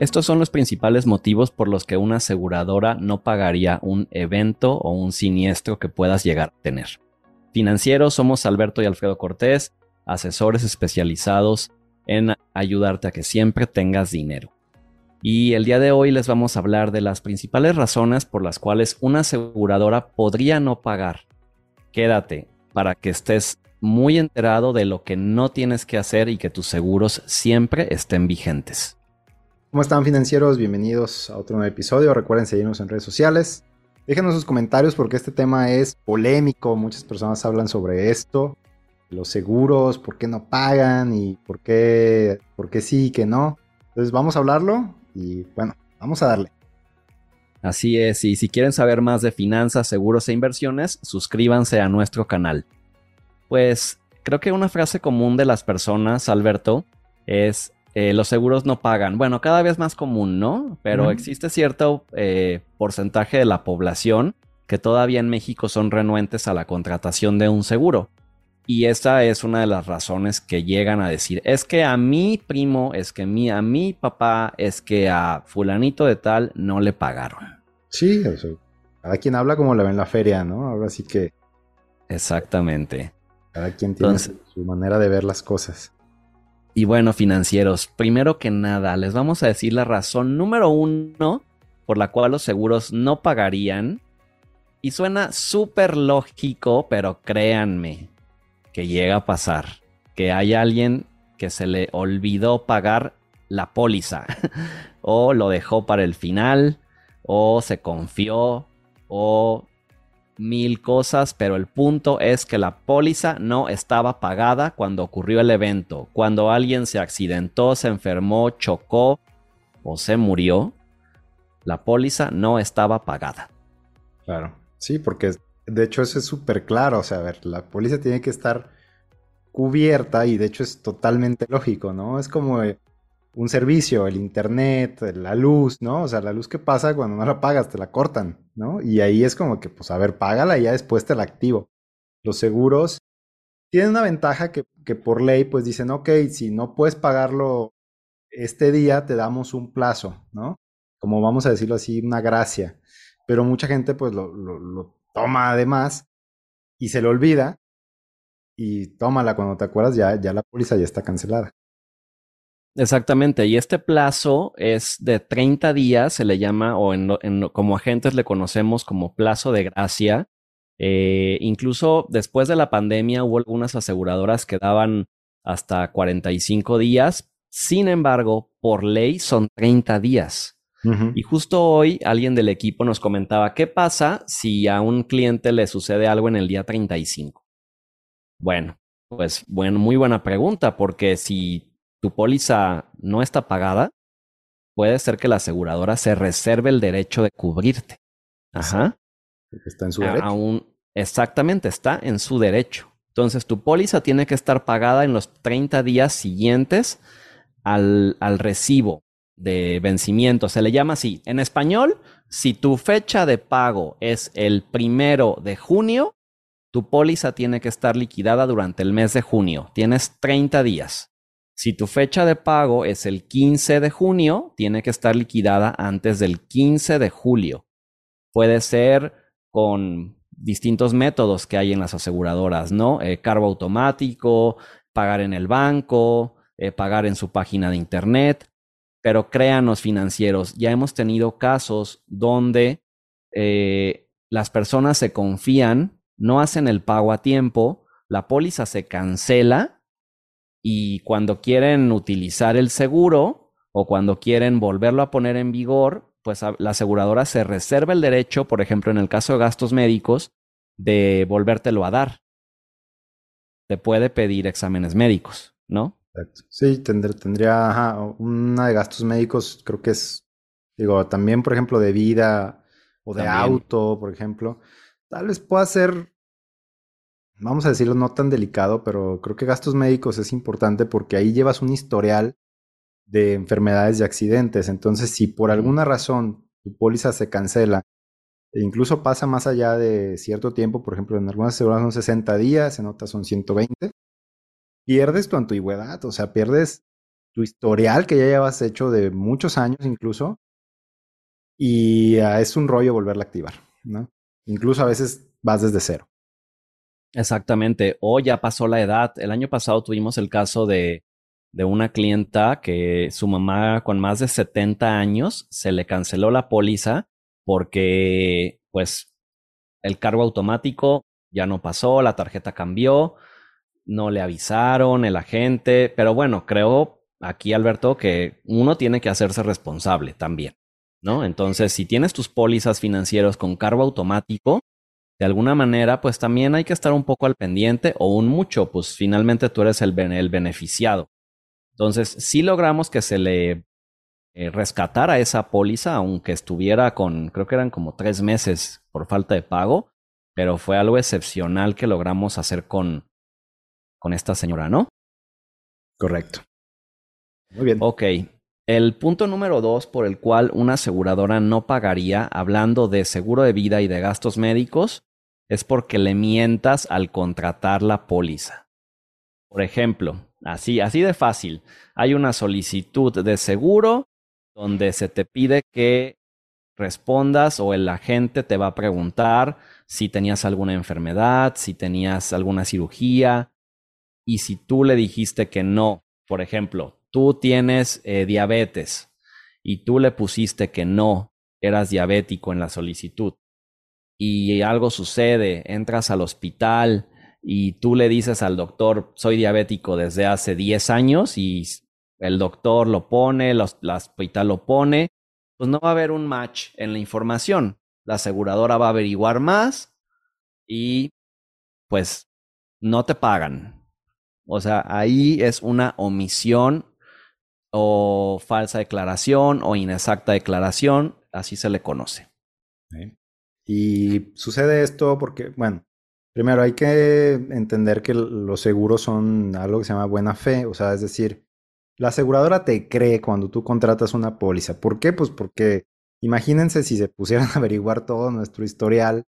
Estos son los principales motivos por los que una aseguradora no pagaría un evento o un siniestro que puedas llegar a tener. Financieros somos Alberto y Alfredo Cortés, asesores especializados en ayudarte a que siempre tengas dinero. Y el día de hoy les vamos a hablar de las principales razones por las cuales una aseguradora podría no pagar. Quédate para que estés muy enterado de lo que no tienes que hacer y que tus seguros siempre estén vigentes. ¿Cómo están financieros? Bienvenidos a otro nuevo episodio. Recuerden seguirnos en redes sociales. Déjenos sus comentarios porque este tema es polémico. Muchas personas hablan sobre esto. Los seguros, por qué no pagan y por qué, por qué sí y qué no. Entonces vamos a hablarlo y bueno, vamos a darle. Así es, y si quieren saber más de finanzas, seguros e inversiones, suscríbanse a nuestro canal. Pues creo que una frase común de las personas, Alberto, es eh, los seguros no pagan. Bueno, cada vez más común, ¿no? Pero existe cierto eh, porcentaje de la población que todavía en México son renuentes a la contratación de un seguro. Y esa es una de las razones que llegan a decir, es que a mi primo, es que a mi papá, es que a fulanito de tal no le pagaron. Sí, cada quien habla como le ve en la feria, ¿no? Ahora sí que... Exactamente. Cada quien tiene su manera de ver las cosas. Y bueno, financieros, primero que nada, les vamos a decir la razón número uno por la cual los seguros no pagarían. Y suena súper lógico, pero créanme que llega a pasar. Que hay alguien que se le olvidó pagar la póliza. o lo dejó para el final. O se confió. O mil cosas, pero el punto es que la póliza no estaba pagada cuando ocurrió el evento. Cuando alguien se accidentó, se enfermó, chocó o se murió, la póliza no estaba pagada. Claro, sí, porque de hecho eso es súper claro. O sea, a ver, la póliza tiene que estar cubierta y de hecho es totalmente lógico, ¿no? Es como un servicio, el internet, la luz, ¿no? O sea, la luz que pasa cuando no la pagas, te la cortan, ¿no? Y ahí es como que, pues, a ver, págala y ya después te la activo. Los seguros tienen una ventaja que, que por ley, pues dicen, ok, si no puedes pagarlo este día, te damos un plazo, ¿no? Como vamos a decirlo así, una gracia. Pero mucha gente, pues, lo, lo, lo toma además y se le olvida. Y tómala cuando te acuerdas, ya, ya la póliza ya está cancelada. Exactamente, y este plazo es de 30 días, se le llama, o en, como agentes le conocemos como plazo de gracia. Eh, incluso después de la pandemia hubo algunas aseguradoras que daban hasta 45 días, sin embargo, por ley son 30 días. Y justo hoy alguien del equipo nos comentaba, ¿qué pasa si a un cliente le sucede algo en el día 35? Bueno, pues bueno, muy buena pregunta, porque si tu póliza no está pagada, puede ser que la aseguradora se reserve el derecho de cubrirte. Ajá. Está en su derecho. exactamente, está en su derecho. Entonces, tu póliza tiene que estar pagada en los 30 días siguientes al, al recibo de vencimiento. Se le llama así. En español, si tu fecha de pago es el primero de junio, tu póliza tiene que estar liquidada durante el mes de junio. Tienes 30 días. Si tu fecha de pago es el 15 de junio, tiene que estar liquidada antes del 15 de julio. Puede ser con distintos métodos que hay en las aseguradoras, ¿no? Eh, cargo automático, pagar en el banco, eh, pagar en su página de internet. Pero créanos financieros, ya hemos tenido casos donde eh, las personas se confían, no hacen el pago a tiempo, la póliza se cancela y cuando quieren utilizar el seguro o cuando quieren volverlo a poner en vigor, pues la aseguradora se reserva el derecho, por ejemplo, en el caso de gastos médicos, de volvértelo a dar. Te puede pedir exámenes médicos, ¿no? Sí, tendría, una de gastos médicos, creo que es, digo, también, por ejemplo, de vida o de auto, por ejemplo. Tal vez pueda ser vamos a decirlo, no tan delicado, pero creo que gastos médicos es importante porque ahí llevas un historial de enfermedades y accidentes. Entonces, si por alguna razón tu póliza se cancela e incluso pasa más allá de cierto tiempo, por ejemplo, en algunas seguras son 60 días, en otras son 120, pierdes tu antigüedad, o sea, pierdes tu historial que ya llevas hecho de muchos años incluso, y ah, es un rollo volverla a activar, ¿no? Incluso a veces vas desde cero. Exactamente, o ya pasó la edad. El año pasado tuvimos el caso de, de una clienta que su mamá con más de 70 años se le canceló la póliza porque pues el cargo automático ya no pasó, la tarjeta cambió, no le avisaron el agente, pero bueno, creo aquí Alberto que uno tiene que hacerse responsable también, ¿no? Entonces, si tienes tus pólizas financieras con cargo automático, de alguna manera, pues también hay que estar un poco al pendiente o un mucho, pues finalmente tú eres el, el beneficiado. Entonces, si logramos que se le eh, rescatara esa póliza, aunque estuviera con, creo que eran como tres meses por falta de pago, pero fue algo excepcional que logramos hacer con, con esta señora, ¿no? Correcto. Muy bien. Ok. El punto número dos por el cual una aseguradora no pagaría, hablando de seguro de vida y de gastos médicos, es porque le mientas al contratar la póliza. Por ejemplo, así, así de fácil, hay una solicitud de seguro donde se te pide que respondas o el agente te va a preguntar si tenías alguna enfermedad, si tenías alguna cirugía. Y si tú le dijiste que no, por ejemplo, tú tienes eh, diabetes y tú le pusiste que no eras diabético en la solicitud y algo sucede, entras al hospital y tú le dices al doctor, soy diabético desde hace 10 años y el doctor lo pone, el hospital lo pone, pues no va a haber un match en la información. La aseguradora va a averiguar más y pues no te pagan. O sea, ahí es una omisión o falsa declaración o inexacta declaración, así se le conoce. Y sucede esto porque, bueno, primero hay que entender que los seguros son algo que se llama buena fe, o sea, es decir, la aseguradora te cree cuando tú contratas una póliza. ¿Por qué? Pues porque imagínense si se pusieran a averiguar todo nuestro historial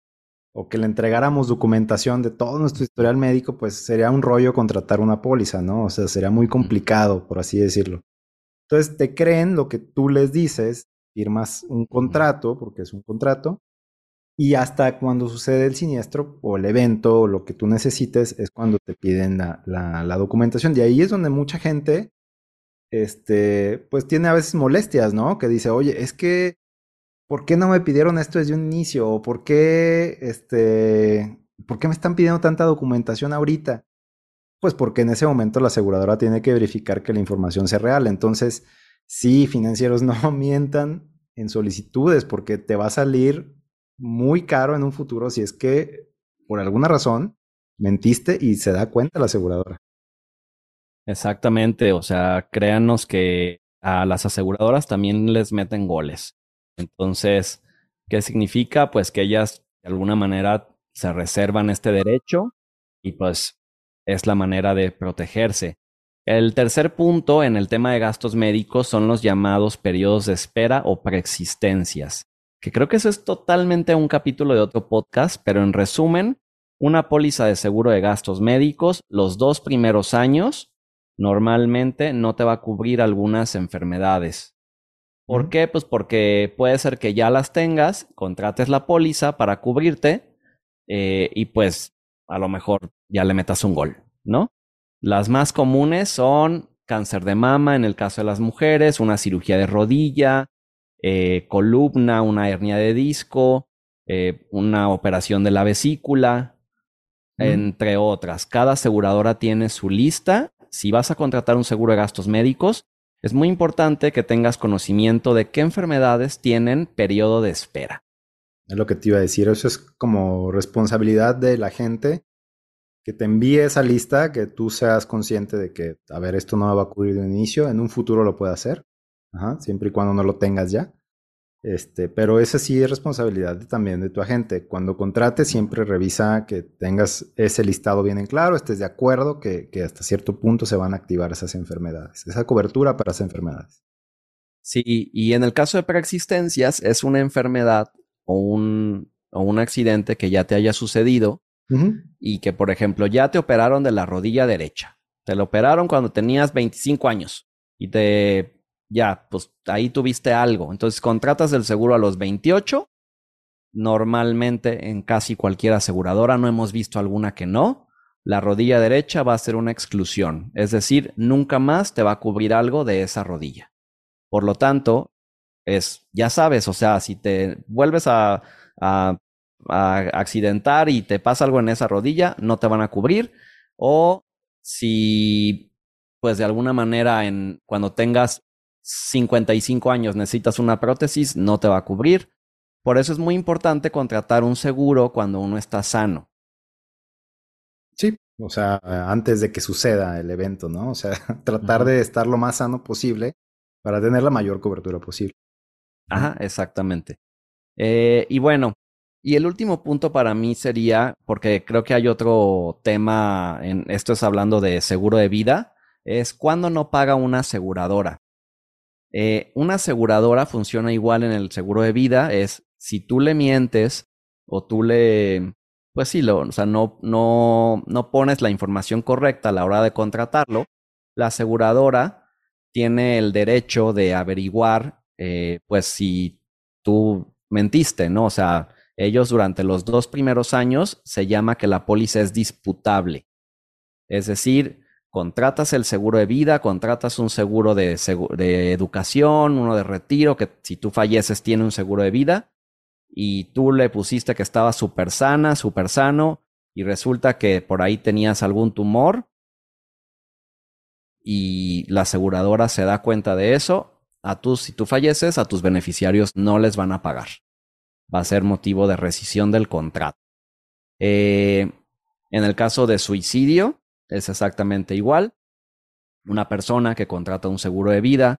o que le entregáramos documentación de todo nuestro historial médico, pues sería un rollo contratar una póliza, ¿no? O sea, sería muy complicado, por así decirlo. Entonces te creen lo que tú les dices, firmas un contrato, porque es un contrato, y hasta cuando sucede el siniestro o el evento o lo que tú necesites es cuando te piden la, documentación. Y ahí es donde mucha gente, este, pues tiene a veces molestias, ¿no? Que dice, oye, es que, ¿por qué no me pidieron esto desde un inicio? ¿O por qué, este, por qué me están pidiendo tanta documentación ahorita? Pues porque en ese momento la aseguradora tiene que verificar que la información sea real. Entonces, sí, financieros no mientan en solicitudes porque te va a salir muy caro en un futuro si es que por alguna razón mentiste y se da cuenta la aseguradora. Exactamente, o sea, créanos que a las aseguradoras también les meten goles. Entonces, ¿qué significa? Pues que ellas de alguna manera se reservan este derecho y pues es la manera de protegerse. El tercer punto en el tema de gastos médicos son los llamados periodos de espera o preexistencias que creo que eso es totalmente un capítulo de otro podcast, pero en resumen, una póliza de seguro de gastos médicos, los dos primeros años, normalmente no te va a cubrir algunas enfermedades. ¿Por qué? Pues porque puede ser que ya las tengas, contrates la póliza para cubrirte eh, y pues a lo mejor ya le metas un gol, ¿no? Las más comunes son cáncer de mama en el caso de las mujeres, una cirugía de rodilla, eh, columna, una hernia de disco, eh, una operación de la vesícula, entre otras. Cada aseguradora tiene su lista. Si vas a contratar un seguro de gastos médicos, es muy importante que tengas conocimiento de qué enfermedades tienen periodo de espera. Es lo que te iba a decir. Eso es como responsabilidad de la gente que te envíe esa lista, que tú seas consciente de que, a ver, esto no va a ocurrir de inicio, en un futuro lo puede hacer. Ajá, siempre y cuando no lo tengas ya. Este, pero esa sí es responsabilidad también de tu agente. Cuando contrates, siempre revisa que tengas ese listado bien en claro, estés de acuerdo que, que hasta cierto punto se van a activar esas enfermedades, esa cobertura para esas enfermedades. Sí, y en el caso de preexistencias, es una enfermedad o un, o un accidente que ya te haya sucedido y que, por ejemplo, ya te operaron de la rodilla derecha. Te lo operaron cuando tenías 25 años y te, ya, pues ahí tuviste algo. Entonces contratas el seguro a los 28. Normalmente en casi cualquier aseguradora no hemos visto alguna que no. La rodilla derecha va a ser una exclusión, es decir, nunca más te va a cubrir algo de esa rodilla. Por lo tanto, es, ya sabes, o sea, si te vuelves a, a, accidentar y te pasa algo en esa rodilla, no te van a cubrir. O si, pues de alguna manera, en, cuando tengas 55 años necesitas una prótesis, no te va a cubrir. Por eso es muy importante contratar un seguro cuando uno está sano. Sí, o sea, antes de que suceda el evento, ¿no? O sea, tratar de estar lo más sano posible para tener la mayor cobertura posible. Ajá, exactamente. Eh, y bueno, y el último punto para mí sería, porque creo que hay otro tema, en, esto es hablando de seguro de vida, es cuando no paga una aseguradora. Eh, una aseguradora funciona igual en el seguro de vida, es si tú le mientes o tú le, pues sí, lo, o sea, no, no, no pones la información correcta a la hora de contratarlo, la aseguradora tiene el derecho de averiguar, eh, pues si tú mentiste, ¿no? O sea, ellos durante los dos primeros años se llama que la póliza es disputable. Es decir, contratas el seguro de vida, contratas un seguro de, de, educación, uno de retiro, que si tú falleces tiene un seguro de vida, y tú le pusiste que estaba súper sana, súper sano, y resulta que por ahí tenías algún tumor, y la aseguradora se da cuenta de eso, a tus, si tú falleces, a tus beneficiarios no les van a pagar. Va a ser motivo de rescisión del contrato. Eh, en el caso de suicidio, es exactamente igual. Una persona que contrata un seguro de vida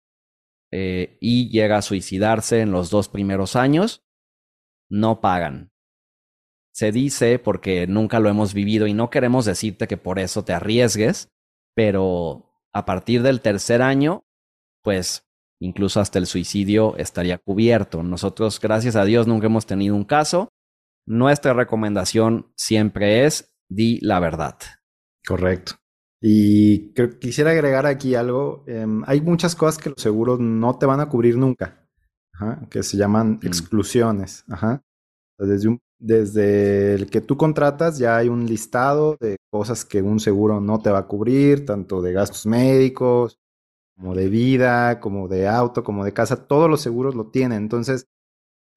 eh, y llega a suicidarse en los dos primeros años, no pagan. Se dice, porque nunca lo hemos vivido y no queremos decirte que por eso te arriesgues, pero a partir del tercer año, pues incluso hasta el suicidio estaría cubierto. Nosotros, gracias a Dios, nunca hemos tenido un caso. Nuestra recomendación siempre es di la verdad. Correcto. Y quisiera agregar aquí algo. Em, hay muchas cosas que los seguros no te van a cubrir nunca, que se llaman mm. exclusiones. Desde, desde el que tú contratas ya hay un listado de cosas que un seguro no te va a cubrir, tanto de gastos médicos, como de vida, como de auto, como de casa. Todos los seguros lo tienen. Entonces,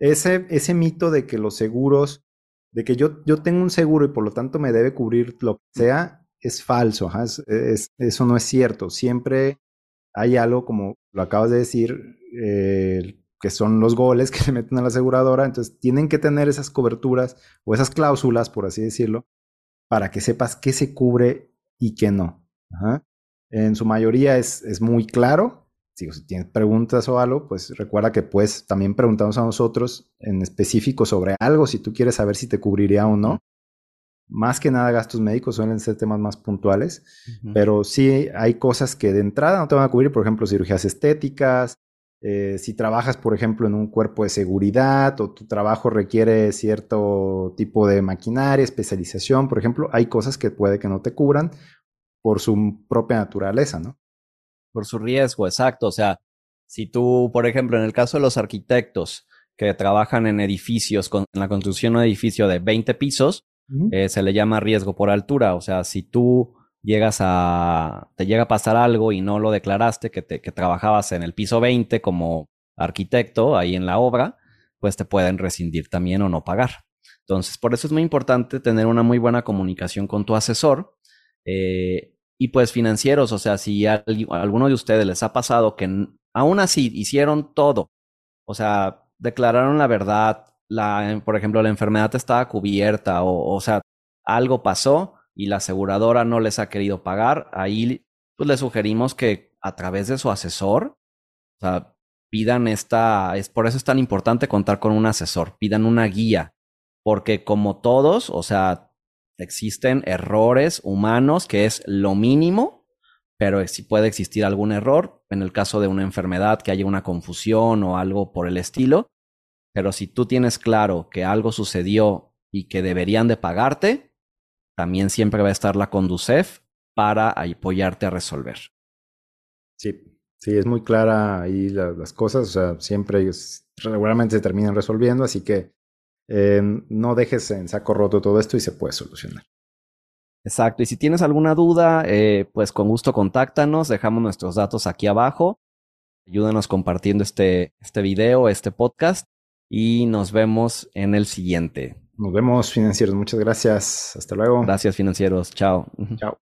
ese, ese mito de que los seguros, de que yo, yo tengo un seguro y por lo tanto me debe cubrir lo que sea, es falso, eso no es cierto. Siempre hay algo, como lo acabas de decir, eh, que son los goles que le meten a la aseguradora, entonces tienen que tener esas coberturas o esas cláusulas, por así decirlo, para que sepas qué se cubre y qué no. En su mayoría es, muy claro. Si, si tienes preguntas o algo, pues recuerda que también preguntarnos a nosotros en específico sobre algo, si tú quieres saber si te cubriría o no más que nada gastos médicos suelen ser temas más puntuales, pero sí hay cosas que de entrada no te van a cubrir, por ejemplo, cirugías estéticas, eh, si trabajas, por ejemplo, en un cuerpo de seguridad o tu trabajo requiere cierto tipo de maquinaria, especialización, por ejemplo, hay cosas que puede que no te cubran por su propia naturaleza, ¿no? Por su riesgo, exacto. O sea, si tú, por ejemplo, en el caso de los arquitectos que trabajan en edificios, con, en la construcción de un edificio de 20 pisos, eh, se le llama riesgo por altura. O sea, si tú llegas a, te llega a pasar algo y no lo declaraste, que, te, trabajabas en el piso 20 como arquitecto ahí en la obra, pues te pueden rescindir también o no pagar. Entonces, por eso es muy importante tener una muy buena comunicación con tu asesor. Eh, y pues financieros, o sea, si a, alguno de ustedes les ha pasado que aún así hicieron todo, o sea, declararon la verdad, la, por ejemplo, la enfermedad estaba cubierta o, o sea, algo pasó y la aseguradora no les ha querido pagar, ahí pues le sugerimos que a través de su asesor, o sea, pidan esta, es por eso es tan importante contar con un asesor, pidan una guía, porque como todos, o sea, existen errores humanos que es lo mínimo, pero si puede existir algún error en el caso de una enfermedad, que haya una confusión o algo por el estilo, pero si tú tienes claro que algo sucedió y que deberían de pagarte, también siempre va a estar la Conducef para apoyarte a resolver. Sí, Sí, es muy clara ahí las cosas, o sea, siempre regularmente se terminan resolviendo, así que eh, no dejes en saco roto todo esto y se puede solucionar. Exacto, y si tienes alguna duda, eh, pues con gusto contáctanos, dejamos nuestros datos aquí abajo, ayúdanos compartiendo este, este video, este podcast, y nos vemos en el siguiente. Nos vemos financieros, muchas gracias, hasta luego. Gracias financieros, chao. Chao.